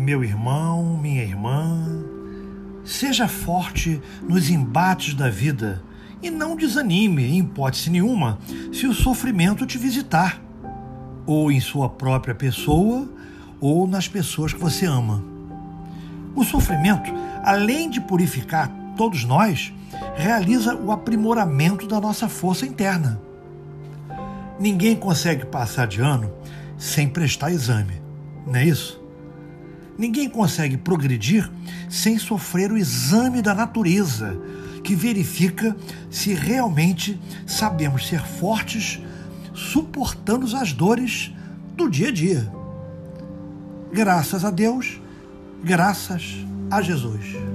Meu irmão, minha irmã, seja forte nos embates da vida e não desanime, em hipótese nenhuma, se o sofrimento te visitar, ou em sua própria pessoa, ou nas pessoas que você ama. O sofrimento, além de purificar todos nós, realiza o aprimoramento da nossa força interna. Ninguém consegue passar de ano sem prestar exame, não é isso? Ninguém consegue progredir sem sofrer o exame da natureza, que verifica se realmente sabemos ser fortes, suportando as dores do dia a dia. Graças a Deus, graças a Jesus.